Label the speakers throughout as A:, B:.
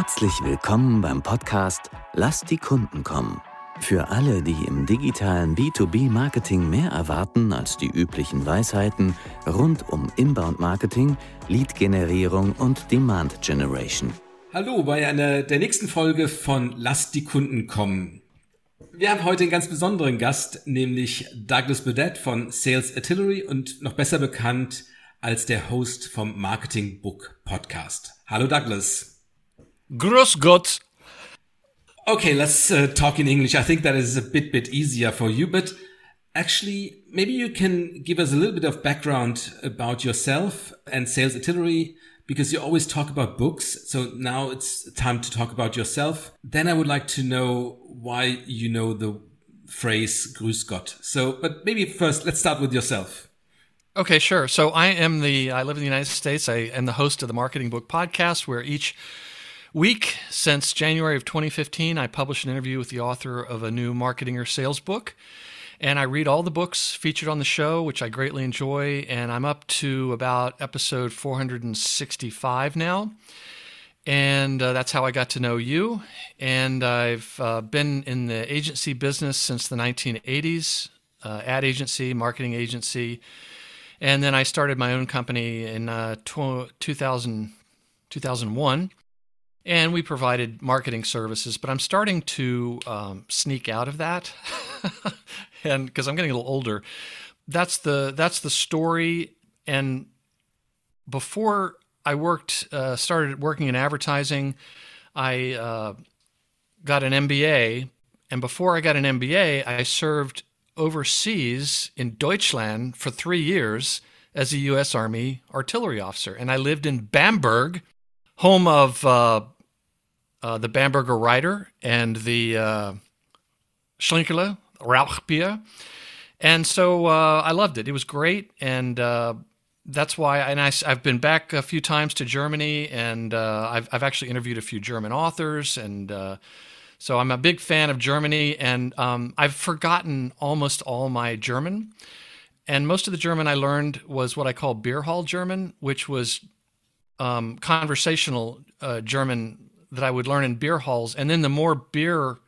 A: Herzlich willkommen beim Podcast Lass die Kunden kommen. Für alle, die im digitalen B2B-Marketing mehr erwarten als die üblichen Weisheiten rund um Inbound-Marketing, Lead-Generierung und Demand-Generation.
B: Hallo bei einer der nächsten Folge von Lass die Kunden kommen. Wir haben heute einen ganz besonderen Gast, nämlich Douglas Burdett von Sales Artillery und noch besser bekannt als der Host vom Marketing Book Podcast. Hallo Douglas.
C: Grüß Gott.
B: Okay, let's uh, talk in English. I think that is a bit bit easier for you, but actually, maybe you can give us a little bit of background about yourself and Sales Artillery, because you always talk about books. So now it's time to talk about yourself. Then I would like to know why you know the phrase "Grüß Gott." So, but maybe first, let's start with yourself.
C: Okay, sure. So I am the I live in the United States. I am the host of the Marketing Book Podcast, where each week since January of 2015, I published an interview with the author of a new marketing or sales book. And I read all the books featured on the show, which I greatly enjoy. And I'm up to about episode 465 now. And uh, that's how I got to know you. And I've uh, been in the agency business since the 1980s uh, ad agency, marketing agency. And then I started my own company in uh, 2000, 2001 and we provided marketing services. But I'm starting to um, sneak out of that, and because I'm getting a little older, that's the that's the story. And before I worked, uh, started working in advertising, I uh, got an MBA, and before I got an MBA, I served overseas in Deutschland for three years as a U.S. Army artillery officer, and I lived in Bamberg, home of uh, uh, the Bamberger Reiter and the uh, Schlenkerla Rauchbier. And so uh, I loved it. It was great. And uh, that's why, and I, have been back a few times to Germany and uh, I've, I've actually interviewed a few German authors. And so I'm a big fan of Germany and um, I've forgotten almost all my German. And most of the German I learned was what I call beer hall German, which was um, conversational uh, German that I would learn in beer halls, and then the more beer,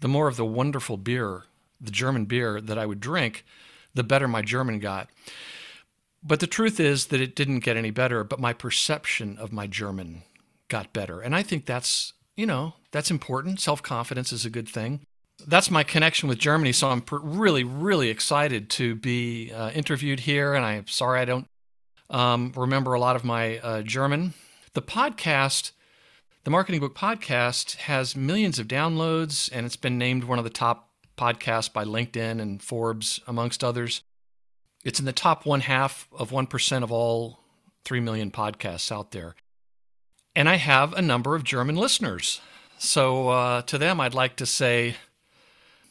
C: the more of the wonderful beer, the German beer that I would drink, the better my German got. But the truth is that it didn't get any better, but my perception of my German got better. And I think that's, you know, that's important. Self confidence is a good thing. That's my connection with Germany. So I'm really, really excited to be uh, interviewed here. And I'm sorry I don't um, remember a lot of my uh, German. The podcast the Marketing Book Podcast has millions of downloads, and it's been named one of the top podcasts by LinkedIn and Forbes, amongst others. It's in the top one half of 1% of all 3 million podcasts out there. And I have a number of German listeners. So uh, to them, I'd like to say,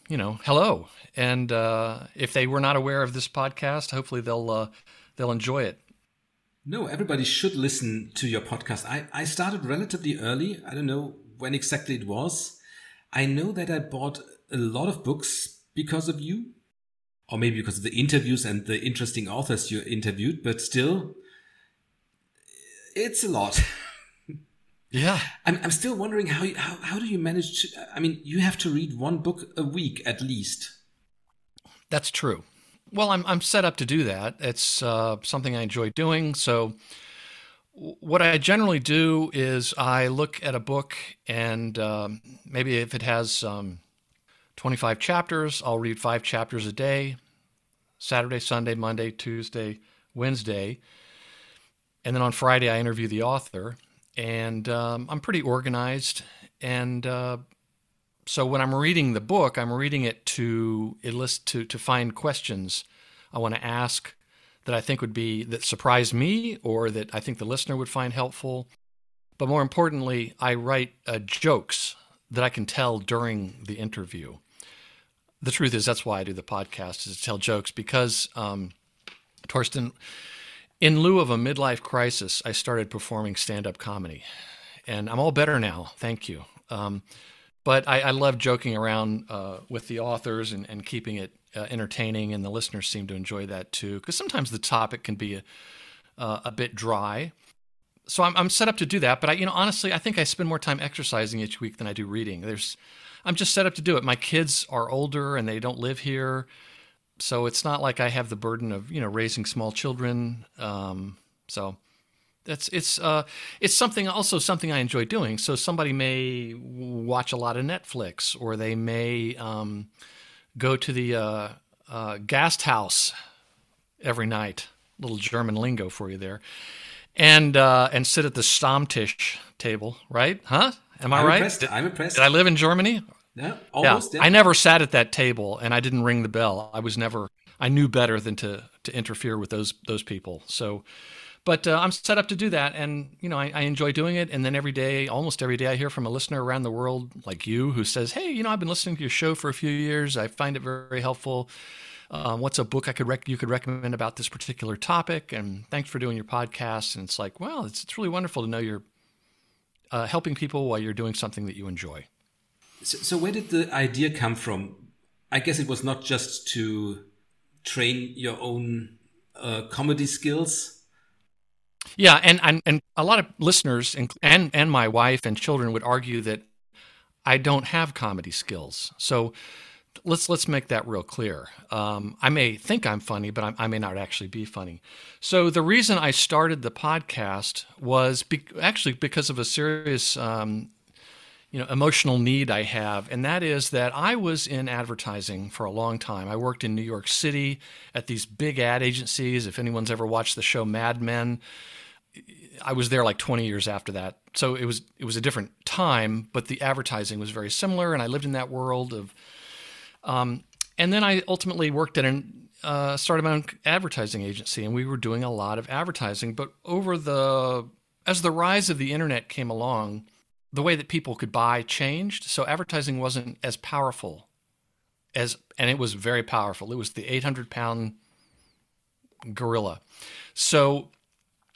C: you know, hello. And uh, if they were not aware of this podcast, hopefully they'll uh, they'll enjoy it.
B: No, everybody should listen to your podcast. I, I started relatively early. I don't know when exactly it was. I know that I bought a lot of books because of you, or maybe because of the interviews and the interesting authors you interviewed, but still, it's a lot.
C: Yeah.
B: I'm, I'm still wondering how, you, how, how do you manage to, I mean, you have to read one book a week at least.
C: That's true. Well, I'm I'm set up to do that. It's uh, something I enjoy doing. So, what I generally do is I look at a book, and um, maybe if it has um, 25 chapters, I'll read five chapters a day Saturday, Sunday, Monday, Tuesday, Wednesday. And then on Friday, I interview the author. And um, I'm pretty organized. And uh, so when I'm reading the book, I'm reading it to enlist to to find questions I want to ask that I think would be that surprise me or that I think the listener would find helpful. But more importantly, I write uh, jokes that I can tell during the interview. The truth is, that's why I do the podcast is to tell jokes because, um, Torsten, in lieu of a midlife crisis, I started performing stand-up comedy, and I'm all better now. Thank you. Um, but I, I love joking around uh, with the authors and, and keeping it uh, entertaining, and the listeners seem to enjoy that too. Because sometimes the topic can be a, uh, a bit dry. so I'm, I'm set up to do that. But I, you know, honestly, I think I spend more time exercising each week than I do reading. There's, I'm just set up to do it. My kids are older and they don't live here, so it's not like I have the burden of you know raising small children. Um, so that's it's uh, it's something also something I enjoy doing. So somebody may watch a lot of Netflix, or they may um, go to the uh, uh, Gasthaus every night. Little German lingo for you there and uh, and sit at the Stammtisch table, right? Huh? Am I
B: I'm
C: right?
B: impressed. I'm impressed.
C: did I live in Germany?
B: Yeah, almost.
C: yeah. I never sat at that table, and I didn't ring the bell. I was never. I knew better than to to interfere with those those people. So, but uh, I'm set up to do that, and you know I, I enjoy doing it. And then every day, almost every day, I hear from a listener around the world like you who says, "Hey, you know, I've been listening to your show for a few years. I find it very helpful." um, what's a book I could rec- you could recommend about this particular topic? And thanks for doing your podcast. And it's like, well, it's, it's really wonderful to know you're uh, helping people while you're doing something that you enjoy.
B: So, so where did the idea come from? I guess it was not just to train your own uh, comedy skills.
C: Yeah, and, and and a lot of listeners and and and my wife and children would argue that I don't have comedy skills. So let's let's make that real clear. Um, I may think I'm funny, but I, I, may not actually be funny. So the reason I started the podcast was be- actually because of a serious, um, you know, emotional need I have, and that is that I was in advertising for a long time. I worked in New York City at these big ad agencies. If anyone's ever watched the show Mad Men. I was there like 20 years after that. So it was it was a different time, but the advertising was very similar and I lived in that world of um, and then I ultimately worked at an uh, started my own advertising agency, and we were doing a lot of advertising. But over the as the rise of the internet came along, the way that people could buy changed. So advertising wasn't as powerful as, and it was very powerful. It was the 800 pound gorilla. So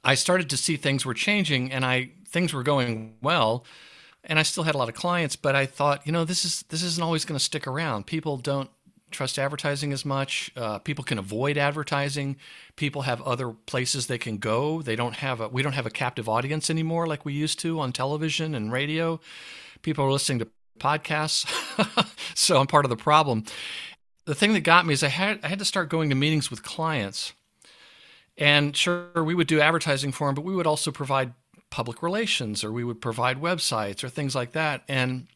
C: I started to see things were changing, and I things were going well and I still had a lot of clients, but I thought, you know, this is this isn't always going to stick around. People don't trust advertising as much. Uh, people can avoid advertising. People have other places they can go. They don't have a we don't have a captive audience anymore like we used to on television and radio. People are listening to podcasts, so I'm part of the problem. The thing that got me is I had I had to start going to meetings with clients. And sure, we would do advertising for them, but we would also provide public relations or we would provide websites or things like that. And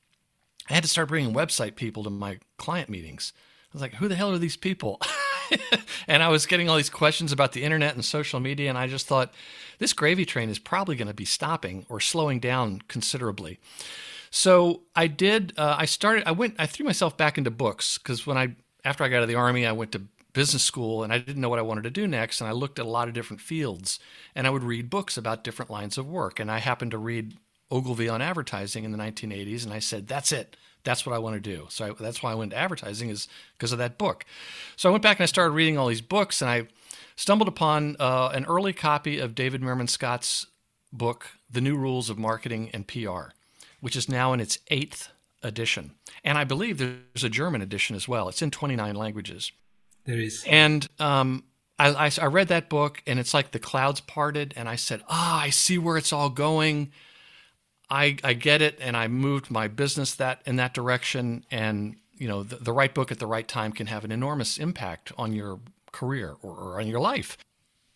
C: I had to start bringing website people to my client meetings. I was like, who the hell are these people? and I was getting all these questions about the internet and social media. And I just thought, this gravy train is probably going to be stopping or slowing down considerably. So I did, uh, I started, I went, I threw myself back into books because when I, after I got out of the army, I went to business school and I didn't know what I wanted to do next. And I looked at a lot of different fields and I would read books about different lines of work. And I happened to read Ogilvy on advertising in the 1980s. And I said, that's it. That's what I want to do. So I, that's why I went to advertising is because of that book. So I went back and I started reading all these books and I stumbled upon uh, an early copy of David Meerman Scott's book, The New Rules of Marketing and PR, which is now in its eighth edition. And I believe there's a German edition as well. It's in 29 languages.
B: There is.
C: And um, I, I, I, read that book, and it's like the clouds parted, and I said, "Ah, oh, I see where it's all going. I I get it." And I moved my business that in that direction. And you know, the, the right book at the right time can have an enormous impact on your career or, or on your life.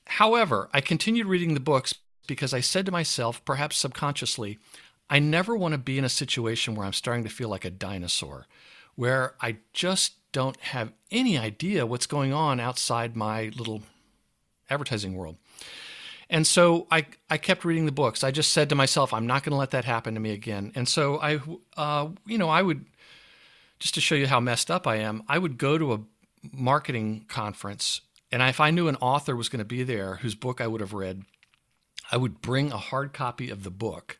C: However, I continued reading the books because I said to myself, perhaps subconsciously, I never want to be in a situation where I'm starting to feel like a dinosaur, where I just don't have any idea what's going on outside my little advertising world. And so I, I kept reading the books. I just said to myself, I'm not going to let that happen to me again. And so I, uh, you know, I would, just to show you how messed up I am, I would go to a marketing conference. And if I knew an author was going to be there whose book I would have read, I would bring a hard copy of the book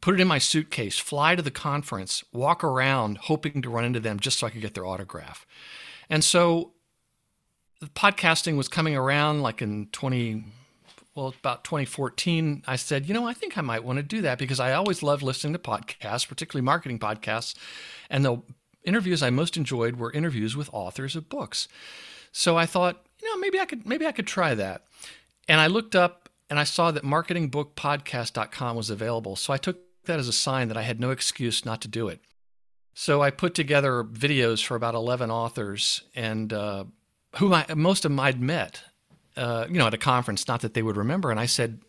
C: put it in my suitcase, fly to the conference, walk around hoping to run into them just so I could get their autograph. And so podcasting was coming around like in 20 well about 2014 i said you know i think i might want to do that because i always loved listening to podcasts particularly marketing podcasts and the interviews i most enjoyed were interviews with authors of books so i thought you know maybe i could maybe i could try that and i looked up and I saw that marketingbookpodcast.com was available. So I took that as a sign that I had no excuse not to do it. So I put together videos for about 11 authors and uh, who I, most of them I'd met, uh, you know, at a conference, not that they would remember. And I said,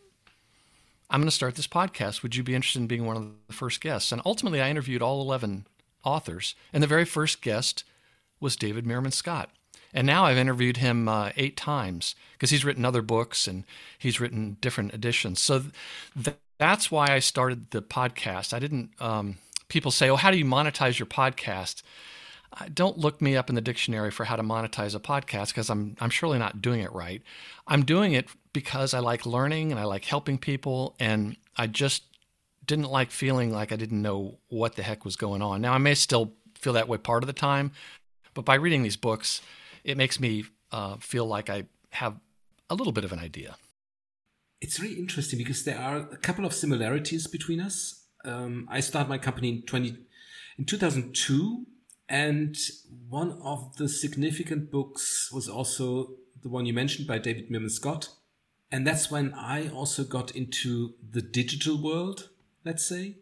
C: I'm going to start this podcast. Would you be interested in being one of the first guests? And ultimately, I interviewed all 11 authors. And the very first guest was David Meerman Scott. And now I've interviewed him uh, eight times because he's written other books and he's written different editions. So th- that's why I started the podcast. I didn't, um, people say, oh, how do you monetize your podcast? Don't look me up in the dictionary for how to monetize a podcast because I'm, I'm surely not doing it right. I'm doing it because I like learning and I like helping people. And I just didn't like feeling like I didn't know what the heck was going on. Now, I may still feel that way part of the time, but by reading these books, it makes me uh, feel like I have a little bit of an idea.
B: It's really interesting because there are a couple of similarities between us. Um, I started my company in 20 in 2002, and one of the significant books was also the one you mentioned by David Meerman Scott, and that's when I also got into the digital world. Let's say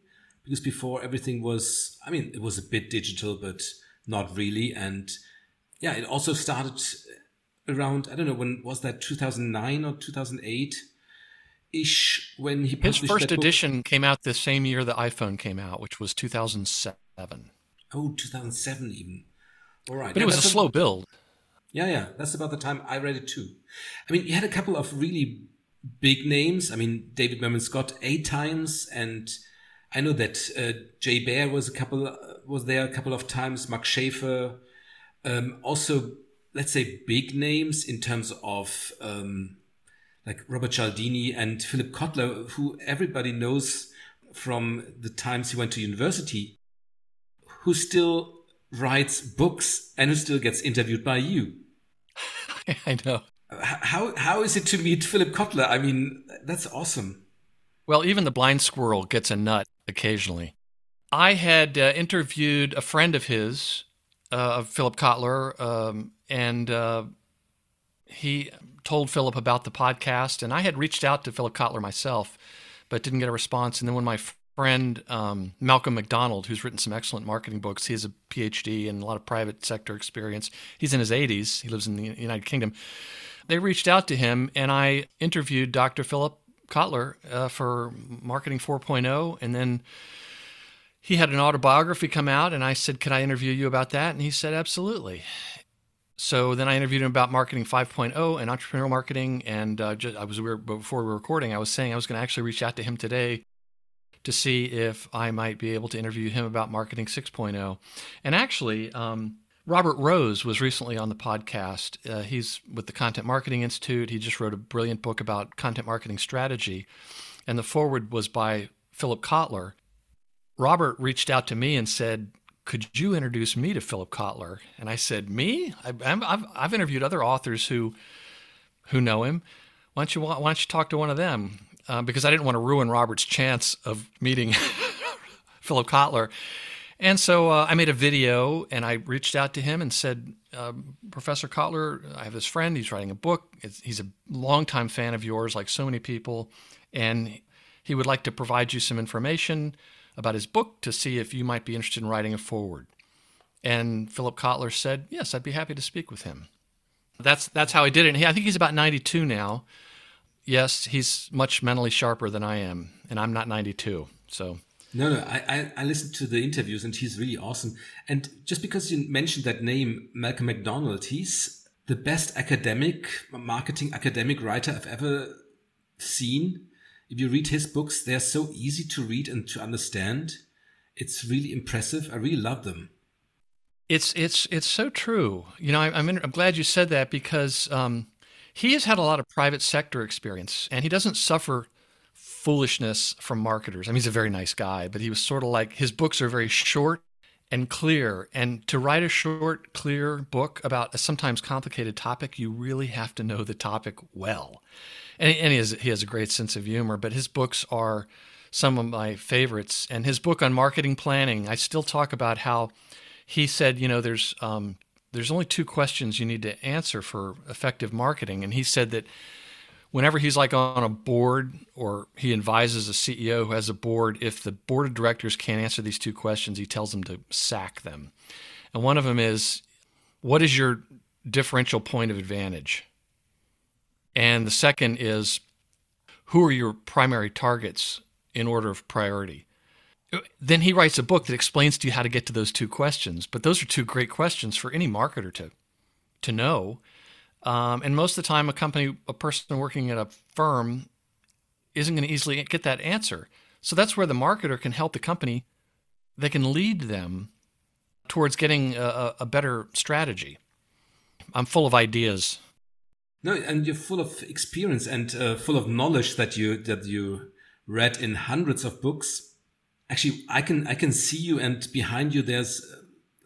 B: because before everything was, I mean, it was a bit digital, but not really, and yeah, it also started around I don't know when was that 2009 or 2008 ish when he
C: his first edition came out the same year the iPhone came out, which was 2007.
B: Oh, 2007 even. All right,
C: but yeah, it was a slow build.
B: Yeah, yeah, that's about the time I read it too. I mean, you had a couple of really big names. I mean, David Meerman Scott eight times, and I know that uh, Jay Baer was a couple uh, was there a couple of times. Mark Schaefer, um, also, let's say big names in terms of um, like Robert Cialdini and Philip Kotler, who everybody knows from the times he went to university, who still writes books and who still gets interviewed by you.
C: I know.
B: How how is it to meet Philip Kotler? I mean, that's awesome.
C: Well, even the blind squirrel gets a nut occasionally. I had uh, interviewed a friend of his uh, Philip Kotler, um, and uh, he told Philip about the podcast. And I had reached out to Philip Kotler myself, but didn't get a response. And then when my friend um, Malcolm McDonald, who's written some excellent marketing books, he has a PhD and a lot of private sector experience. He's in his 80s. He lives in the United Kingdom. They reached out to him, and I interviewed Dr. Philip Kotler uh, for Marketing 4.0, and then he had an autobiography come out, and I said, Could I interview you about that? And he said, Absolutely. So then I interviewed him about marketing 5.0 and entrepreneurial marketing. And uh, just, I was we were, before we were recording, I was saying I was going to actually reach out to him today to see if I might be able to interview him about marketing 6.0. And actually, um, Robert Rose was recently on the podcast. Uh, he's with the Content Marketing Institute. He just wrote a brilliant book about content marketing strategy. And the foreword was by Philip Kotler. Robert reached out to me and said, could you introduce me to Philip Kotler? And I said, me? I, have I've interviewed other authors who who know him. Why don't you why don't you talk to one of them? Uh, because I didn't want to ruin Robert's chance of meeting Philip Kotler. And so uh, I made a video and I reached out to him and said, uh, Professor Kotler, I have this friend. He's writing a book. It's, he's a longtime fan of yours, like so many people, and he would like to provide you some information about his book to see if you might be interested in writing a foreword. And Philip Kotler said, Yes, I'd be happy to speak with him. That's, that's how he did it. He, I think he's about 92 now. Yes, he's much mentally sharper than I am, and I'm not 92. So.
B: No, no, I, I, I listened to the interviews and he's really awesome. And just because you mentioned that name, Malcolm McDonald, he's the best academic, marketing academic writer I've ever seen if you read his books, they're so easy to read and to understand. It's really impressive. I really love them.
C: It's it's it's so true. You know, I, am I'm, I'm glad you said that because um, he has had a lot of private sector experience, and he doesn't suffer foolishness from marketers. I mean, he's a very nice guy, but he was sort of like his books are very short and clear. And to write a short, clear book about a sometimes complicated topic, you really have to know the topic well and, and he has he has a great sense of humor. But his books are some of my favorites. And his book on marketing planning, I still talk about how he said, you know, there's um, there's only two questions you need to answer for effective marketing, and he said that whenever he's like on a board or he advises a CEO who has a board, if the board of directors can't answer these two questions, he tells them to sack them. And one of them is, what is your differential point of advantage? And the second is, who are your primary targets in order of priority? Then he writes a book that explains to you how to get to those two questions. But those are two great questions for any marketer to to know. Um, and most of the time, a company, a person working at a firm, isn't going to easily get that answer. So that's where the marketer can help the company. They can lead them towards getting a, a better strategy. I'm full of ideas.
B: No, and you're full of experience and uh, full of knowledge that you that you read in hundreds of books. Actually, I can I can see you, and behind you there's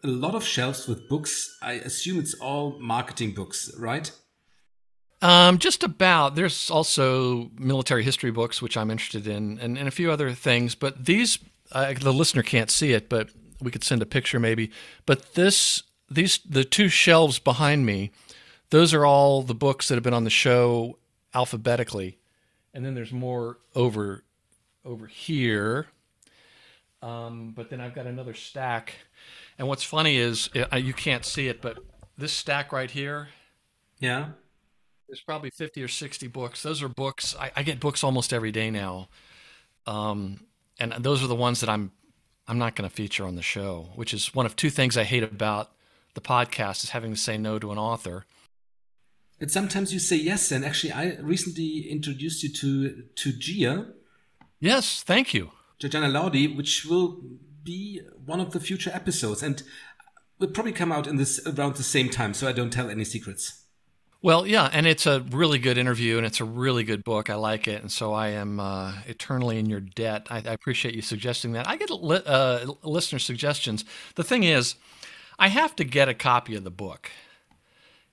B: a lot of shelves with books. I assume it's all marketing books, right?
C: Um, just about. There's also military history books, which I'm interested in, and, and a few other things. But these, uh, the listener can't see it, but we could send a picture maybe. But this, these, the two shelves behind me, those are all the books that have been on the show alphabetically, and then there's more over, over here. Um, but then I've got another stack, and what's funny is you can't see it, but this stack right here.
B: Yeah.
C: There's probably 50 or 60 books. Those are books. I, I get books almost every day now. Um, and those are the ones that I'm I'm not going to feature on the show, which is one of two things I hate about the podcast is having to say no to an author.
B: And sometimes you say yes, and actually, I recently introduced you to to Gia.
C: Yes, thank you,
B: Georgiana Laudi, which will be one of the future episodes, and will probably come out in this around the same time. So I don't tell any secrets.
C: Well, yeah, and it's a really good interview, and it's a really good book. I like it, and so I am uh, eternally in your debt. I, I, appreciate you suggesting that. I get li- uh, listener suggestions. The thing is, I have to get a copy of the book,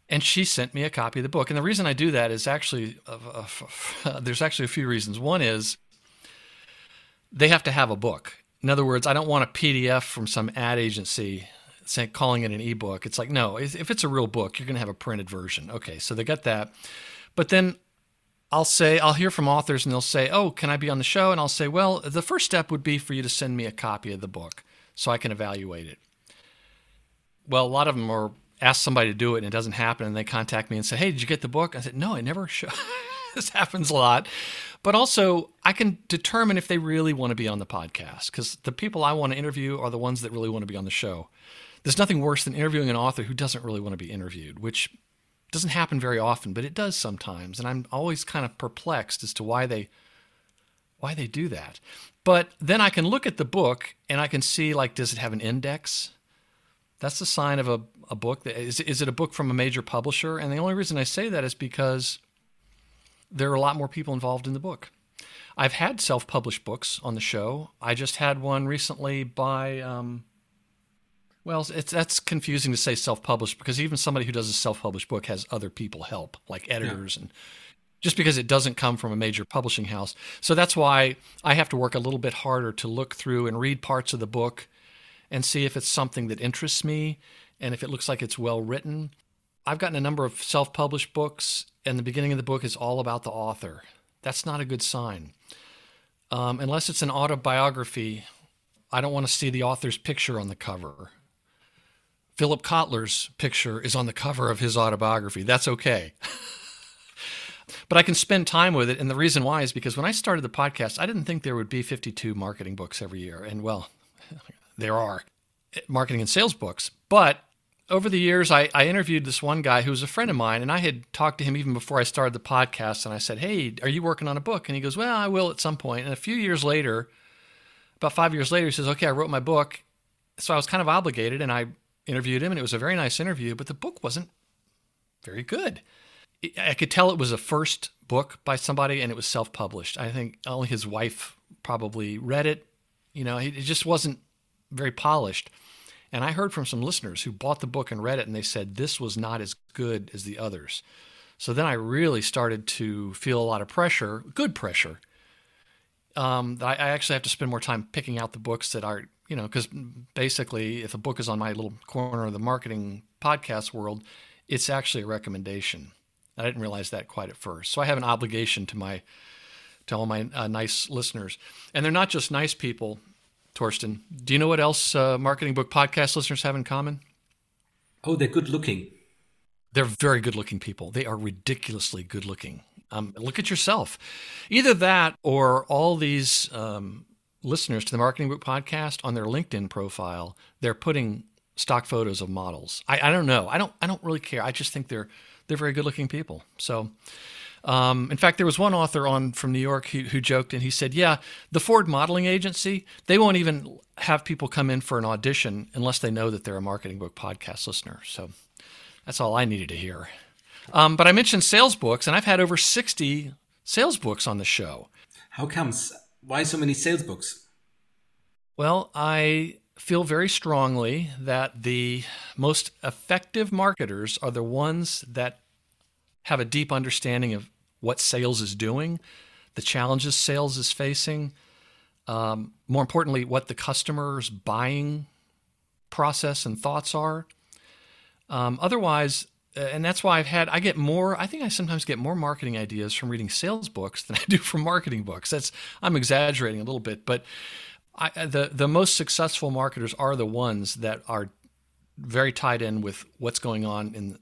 C: and she sent me a copy of the book. And the reason I do that is actually uh, there's actually a few reasons. One is they have to have a book. In other words, I don't want a PDF from some ad agency saying calling it an ebook. It's like no, if it's a real book, you're going to have a printed version. Okay, so they got that, but then I'll say I'll hear from authors and they'll say, "Oh, can I be on the show?" And I'll say, "Well, the first step would be for you to send me a copy of the book so I can evaluate it." Well, a lot of them are ask somebody to do it and it doesn't happen, and they contact me and say, "Hey, did you get the book?" I said, "No, I never show." this happens a lot. But also, I can determine if they really want to be on the podcast because the people I want to interview are the ones that really want to be on the show there's nothing worse than interviewing an author who doesn't really want to be interviewed, which doesn't happen very often, but it does sometimes. And I'm always kind of perplexed as to why they why they do that. But then I can look at the book and I can see like does it have an index? That's the sign of a, a book that is is it a book from a major publisher? And the only reason I say that is because there are a lot more people involved in the book. I've had self-published books on the show. I just had one recently by um, well, it's that's confusing to say self-published because even somebody who does a self-published book has other people help, like editors yeah. and just because it doesn't come from a major publishing house. So that's why I have to work a little bit harder to look through and read parts of the book and see if it's something that interests me and if it looks like it's well written. I've gotten a number of self-published books and the beginning of the book is all about the author. That's not a good sign. Um, unless it's an autobiography, I don't want to see the author's picture on the cover Philip Kotler's picture is on the cover of his autobiography. That's okay. but I can spend time with it. And the reason why is because when I started the podcast, I didn't think there would be 52 marketing books every year. And well, there are marketing and sales books. But over the years, I, I, interviewed this one guy who was a friend of mine, and I had talked to him even before I started the podcast. And I said, Hey, are you working on a book? And he goes, Well, I will at some point. And a few years later, about five years later, he says, Okay, I wrote my book. So I was kind of obligated, and I interviewed him, and it was a very nice interview, but the book wasn't very good. I could tell it was a first book by somebody, and it was self published. I think only his wife probably read it. You know, it just wasn't very polished. And I heard from some listeners who bought the book and read it, and they said this was not as good as the others. So then I really started to feel a lot of pressure, good pressure. Um, I, I actually have to spend more time picking out the books that are you know, because basically, if a book is on my little corner of the marketing podcast world, it's actually a recommendation. I didn't realize that quite at first. So I have an obligation to my to all my uh, nice listeners, and they're not just nice people. Torsten, do you know what else uh, marketing book podcast listeners have in common?
B: Oh, they're good looking.
C: They're very good looking people. They are ridiculously good looking. Um, look at yourself. Either that or all these um, listeners to the Marketing Book podcast on their LinkedIn profile, they're putting stock photos of models. I, I don't know. I don't. I don't really care. I just think they're they're very good looking people. So. Um, in fact, there was one author on from New York who, who joked and he said, "Yeah, the Ford Modeling Agency they won't even have people come in for an audition unless they know that they're a marketing book podcast listener." So that's all I needed to hear. Um, but I mentioned sales books, and I've had over 60 sales books on the show.
B: How comes? Why so many sales books?
C: Well, I feel very strongly that the most effective marketers are the ones that have a deep understanding of what sales is doing, the challenges sales is facing, um, more importantly, what the customer's buying process and thoughts are. Um, otherwise, and that's why I've had I get more. I think I sometimes get more marketing ideas from reading sales books than I do from marketing books. That's I'm exaggerating a little bit, but I, uh, the the most successful marketers are the ones that are very tied in with what's going on in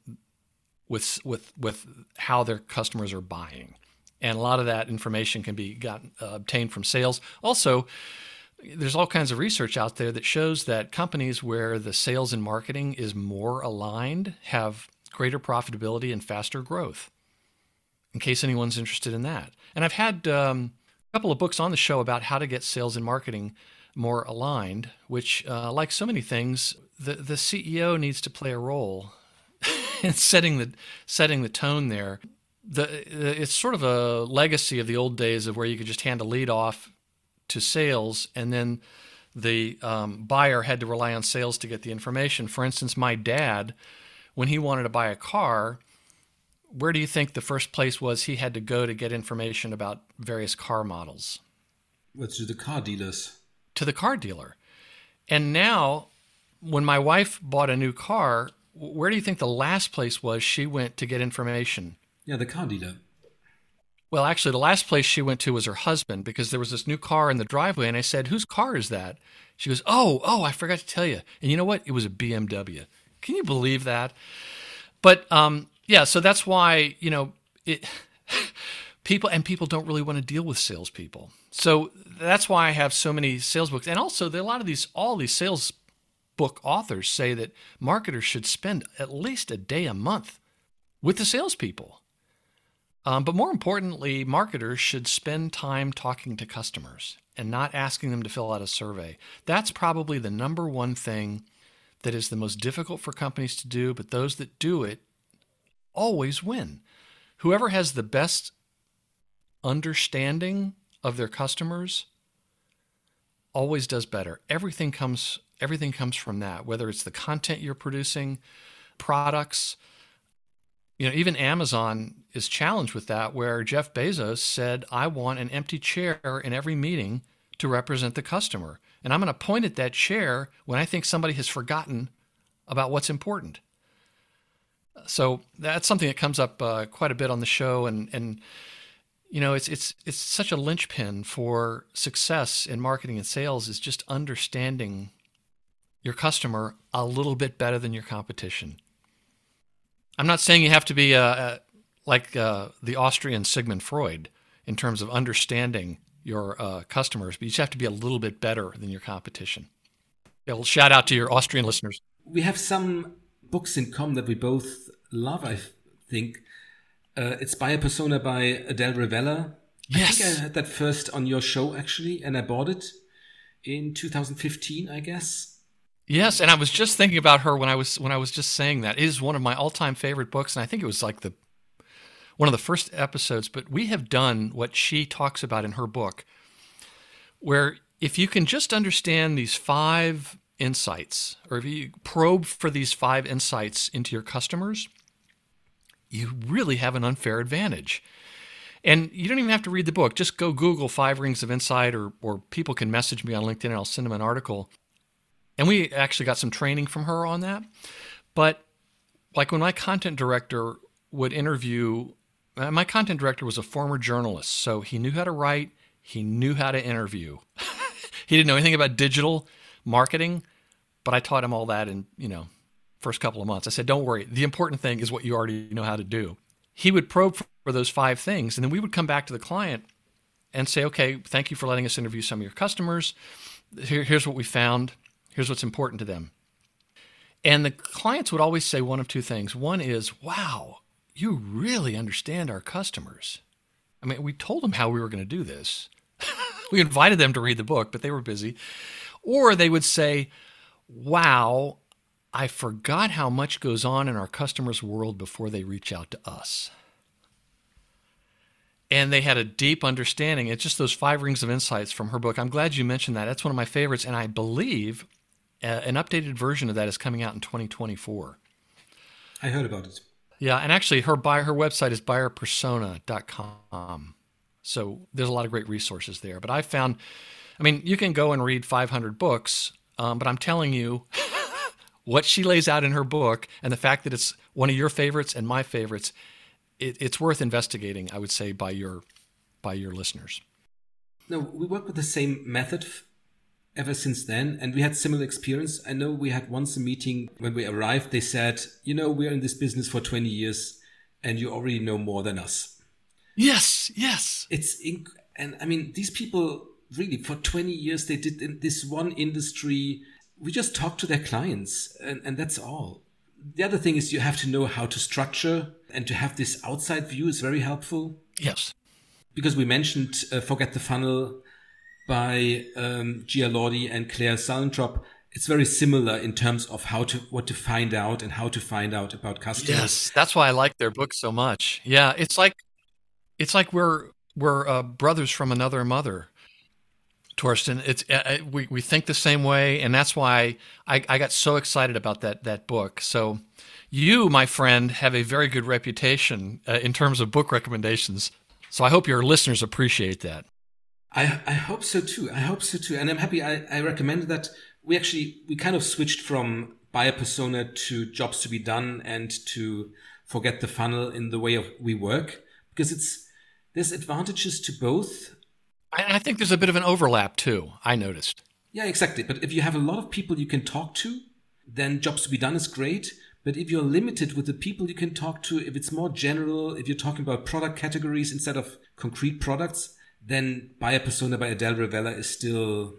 C: with with with how their customers are buying, and a lot of that information can be gotten uh, obtained from sales. Also, there's all kinds of research out there that shows that companies where the sales and marketing is more aligned have greater profitability and faster growth. In case anyone's interested in that, and I've had um, a couple of books on the show about how to get sales and marketing more aligned. Which, uh, like so many things, the the CEO needs to play a role setting the setting the tone there. The, it's sort of a legacy of the old days of where you could just hand a lead off to sales and then the um, buyer had to rely on sales to get the information. For instance, my dad when he wanted to buy a car, where do you think the first place was he had to go to get information about various car models?
B: Well, to the car dealers.
C: To the car dealer. And now, when my wife bought a new car, where do you think the last place was she went to get information?
B: Yeah, the car.
C: Well, actually, the last place she went to was her husband because there was this new car in the driveway. And I said, Whose car is that? She goes, Oh, oh, I forgot to tell you. And you know what? It was a BMW. Can you believe that? But um, yeah, so that's why you know it. people and people don't really want to deal with salespeople. So that's why I have so many sales books, and also there are a lot of these all these sales book authors say that marketers should spend at least a day a month with the salespeople. Um, but more importantly, marketers should spend time talking to customers and not asking them to fill out a survey. That's probably the number one thing that is the most difficult for companies to do, but those that do it always win. Whoever has the best understanding of their customers always does better. Everything comes everything comes from that, whether it's the content you're producing, products, you know, even Amazon is challenged with that where Jeff Bezos said, "I want an empty chair in every meeting to represent the customer." And I'm going to point at that chair when I think somebody has forgotten about what's important. So that's something that comes up uh, quite a bit on the show, and and you know it's it's it's such a linchpin for success in marketing and sales is just understanding your customer a little bit better than your competition. I'm not saying you have to be uh, uh, like uh, the Austrian Sigmund Freud in terms of understanding your uh, customers, but you just have to be a little bit better than your competition. A shout out to your Austrian listeners.
B: We have some books in common that we both love, I think. Uh, it's a Persona by Adele Revella.
C: Yes.
B: I think I had that first on your show, actually, and I bought it in 2015, I guess.
C: Yes, and I was just thinking about her when I was when I was just saying that. It is one of my all-time favorite books, and I think it was like the one of the first episodes, but we have done what she talks about in her book, where if you can just understand these five insights, or if you probe for these five insights into your customers, you really have an unfair advantage. And you don't even have to read the book. Just go Google Five Rings of Insight, or, or people can message me on LinkedIn and I'll send them an article. And we actually got some training from her on that. But like when my content director would interview. Uh, my content director was a former journalist, so he knew how to write, he knew how to interview. he didn't know anything about digital marketing, but I taught him all that in, you know, first couple of months. I said, "Don't worry. The important thing is what you already know how to do." He would probe for those five things, and then we would come back to the client and say, "Okay, thank you for letting us interview some of your customers. Here, here's what we found. Here's what's important to them." And the clients would always say one of two things. One is, wow, you really understand our customers. I mean, we told them how we were going to do this. we invited them to read the book, but they were busy. Or they would say, wow, I forgot how much goes on in our customers' world before they reach out to us. And they had a deep understanding. It's just those five rings of insights from her book. I'm glad you mentioned that. That's one of my favorites. And I believe uh, an updated version of that is coming out in 2024.
B: I heard about it.
C: Yeah, and actually, her buyer her website is buyerpersona.com. So there's a lot of great resources there. But I found, I mean, you can go and read 500 books, um, but I'm telling you, what she lays out in her book and the fact that it's one of your favorites and my favorites, it, it's worth investigating. I would say by your by your listeners.
B: No, we work with the same method ever since then and we had similar experience i know we had once a meeting when we arrived they said you know we're in this business for 20 years and you already know more than us
C: yes yes
B: it's inc- and i mean these people really for 20 years they did in this one industry we just talk to their clients and, and that's all the other thing is you have to know how to structure and to have this outside view is very helpful
C: yes
B: because we mentioned uh, forget the funnel by um, Gia Laudi and Claire Suellentrop, it's very similar in terms of how to what to find out and how to find out about customers.
C: Yes, that's why I like their book so much. Yeah, it's like it's like we're we're uh, brothers from another mother. Torsten, it's uh, uh, we we think the same way, and that's why I, I got so excited about that that book. So, you, my friend, have a very good reputation uh, in terms of book recommendations. So I hope your listeners appreciate that.
B: I, I hope so too. I hope so too. And I'm happy I, I recommended that we actually, we kind of switched from buyer persona to jobs to be done and to forget the funnel in the way of we work because it's, there's advantages to both.
C: I, I think there's a bit of an overlap too. I noticed.
B: Yeah, exactly. But if you have a lot of people you can talk to, then jobs to be done is great. But if you're limited with the people you can talk to, if it's more general, if you're talking about product categories instead of concrete products, then Buyer Persona by Adele Revella is still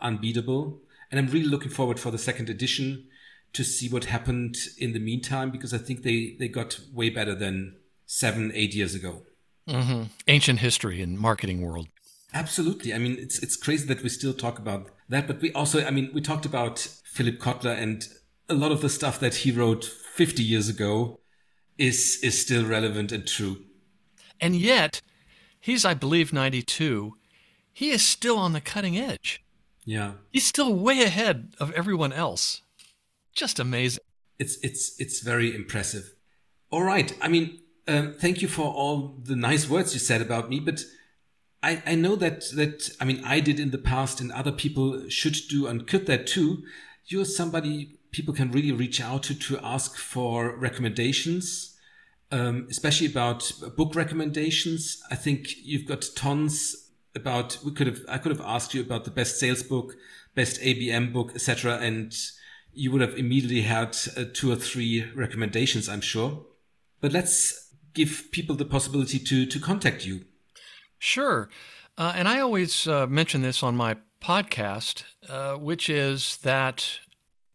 B: unbeatable. And I'm really looking forward for the second edition to see what happened in the meantime because I think they, they got way better than seven, eight years ago.
C: Mm-hmm. Ancient history in marketing world.
B: Absolutely. I mean, it's it's crazy that we still talk about that, but we also, I mean, we talked about Philip Kotler and a lot of the stuff that he wrote 50 years ago is is still relevant and true.
C: And yet, He's, I believe, 92. He is still on the cutting edge.
B: Yeah.
C: He's still way ahead of everyone else. Just amazing.
B: It's it's it's very impressive. All right. I mean, uh, thank you for all the nice words you said about me, but I, I know that that I mean I did in the past and other people should do and could that too. You're somebody people can really reach out to to ask for recommendations um, especially about book recommendations. I think you've got tons about. We could have. I could have asked you about the best sales book, best ABM book, etc., and you would have immediately had uh, two or three recommendations. I'm sure. But let's give people the possibility to to contact you.
C: Sure, uh, and I always uh, mention this on my podcast, uh, which is that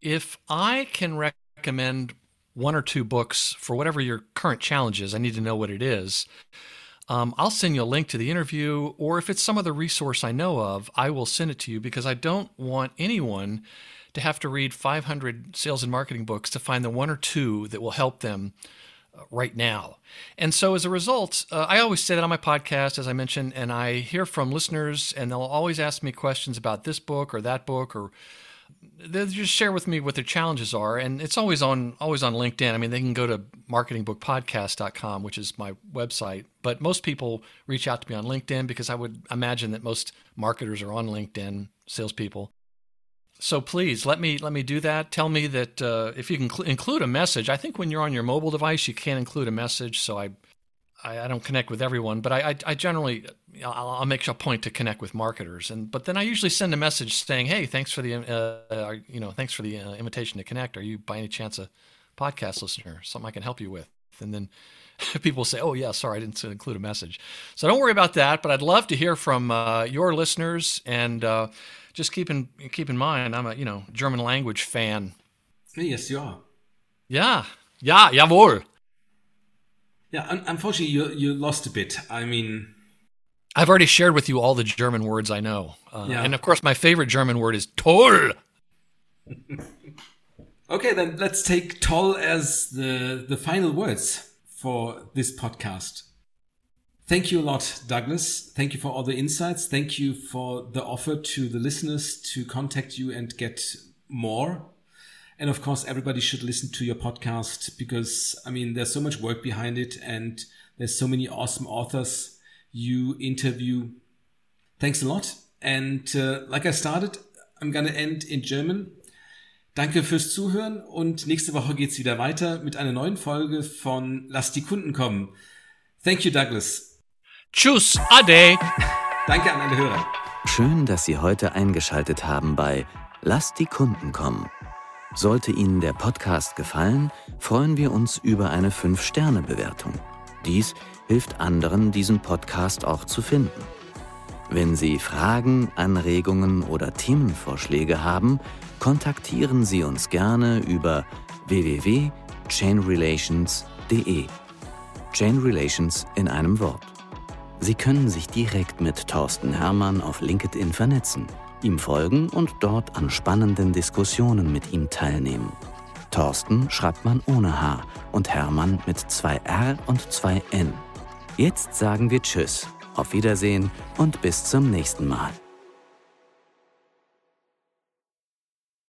C: if I can recommend one or two books for whatever your current challenge is. I need to know what it is. Um, I'll send you a link to the interview, or if it's some other resource I know of, I will send it to you because I don't want anyone to have to read 500 sales and marketing books to find the one or two that will help them right now. And so as a result, uh, I always say that on my podcast, as I mentioned, and I hear from listeners, and they'll always ask me questions about this book or that book or they just share with me what their challenges are and it's always on always on linkedin i mean they can go to marketingbookpodcast.com which is my website but most people reach out to me on linkedin because i would imagine that most marketers are on linkedin salespeople So please let me let me do that. Tell me that uh, if you can cl- include a message. I think when you're on your mobile device, you can't include a message. So I I, I don't connect with everyone, but I, I, I generally I'll, I'll, make a point to connect with marketers, and but then I usually send a message saying, "Hey, thanks for the uh, uh, you know thanks for the uh, invitation to connect. Are you by any chance a podcast listener? Something I can help you with?" And then people say, "Oh yeah, sorry, I didn't include a message." So don't worry about that. But I'd love to hear from uh, your listeners, and uh, just keep in keep in mind, I'm a you know German language fan.
B: Yes, you are.
C: Yeah, ja, jawohl.
B: Yeah, un- unfortunately, you you lost a bit. I mean,
C: I've already shared with you all the German words I know, uh, yeah. and of course, my favorite German word is toll.
B: okay, then let's take toll as the the final words for this podcast. Thank you a lot, Douglas. Thank you for all the insights. Thank you for the offer to the listeners to contact you and get more and of course, everybody should listen to your podcast because, I mean, there's so much work behind it and there's so many awesome authors you interview. Thanks a lot. And uh, like I started, I'm gonna end in German. Danke fürs Zuhören und nächste Woche geht's wieder weiter mit einer neuen Folge von Lass die Kunden kommen. Thank you, Douglas.
C: Tschüss, ade.
B: Danke an alle Hörer.
A: Schön, dass Sie heute eingeschaltet haben bei Lass die Kunden kommen sollte Ihnen der Podcast gefallen, freuen wir uns über eine 5-Sterne-Bewertung. Dies hilft anderen, diesen Podcast auch zu finden. Wenn Sie Fragen, Anregungen oder Themenvorschläge haben, kontaktieren Sie uns gerne über www.chainrelations.de. Chain Relations in einem Wort. Sie können sich direkt mit Thorsten Hermann auf LinkedIn vernetzen ihm folgen und dort an spannenden Diskussionen mit ihm teilnehmen. Thorsten schreibt man ohne H und Hermann mit zwei R und zwei N. Jetzt sagen wir Tschüss, auf Wiedersehen und bis zum nächsten Mal.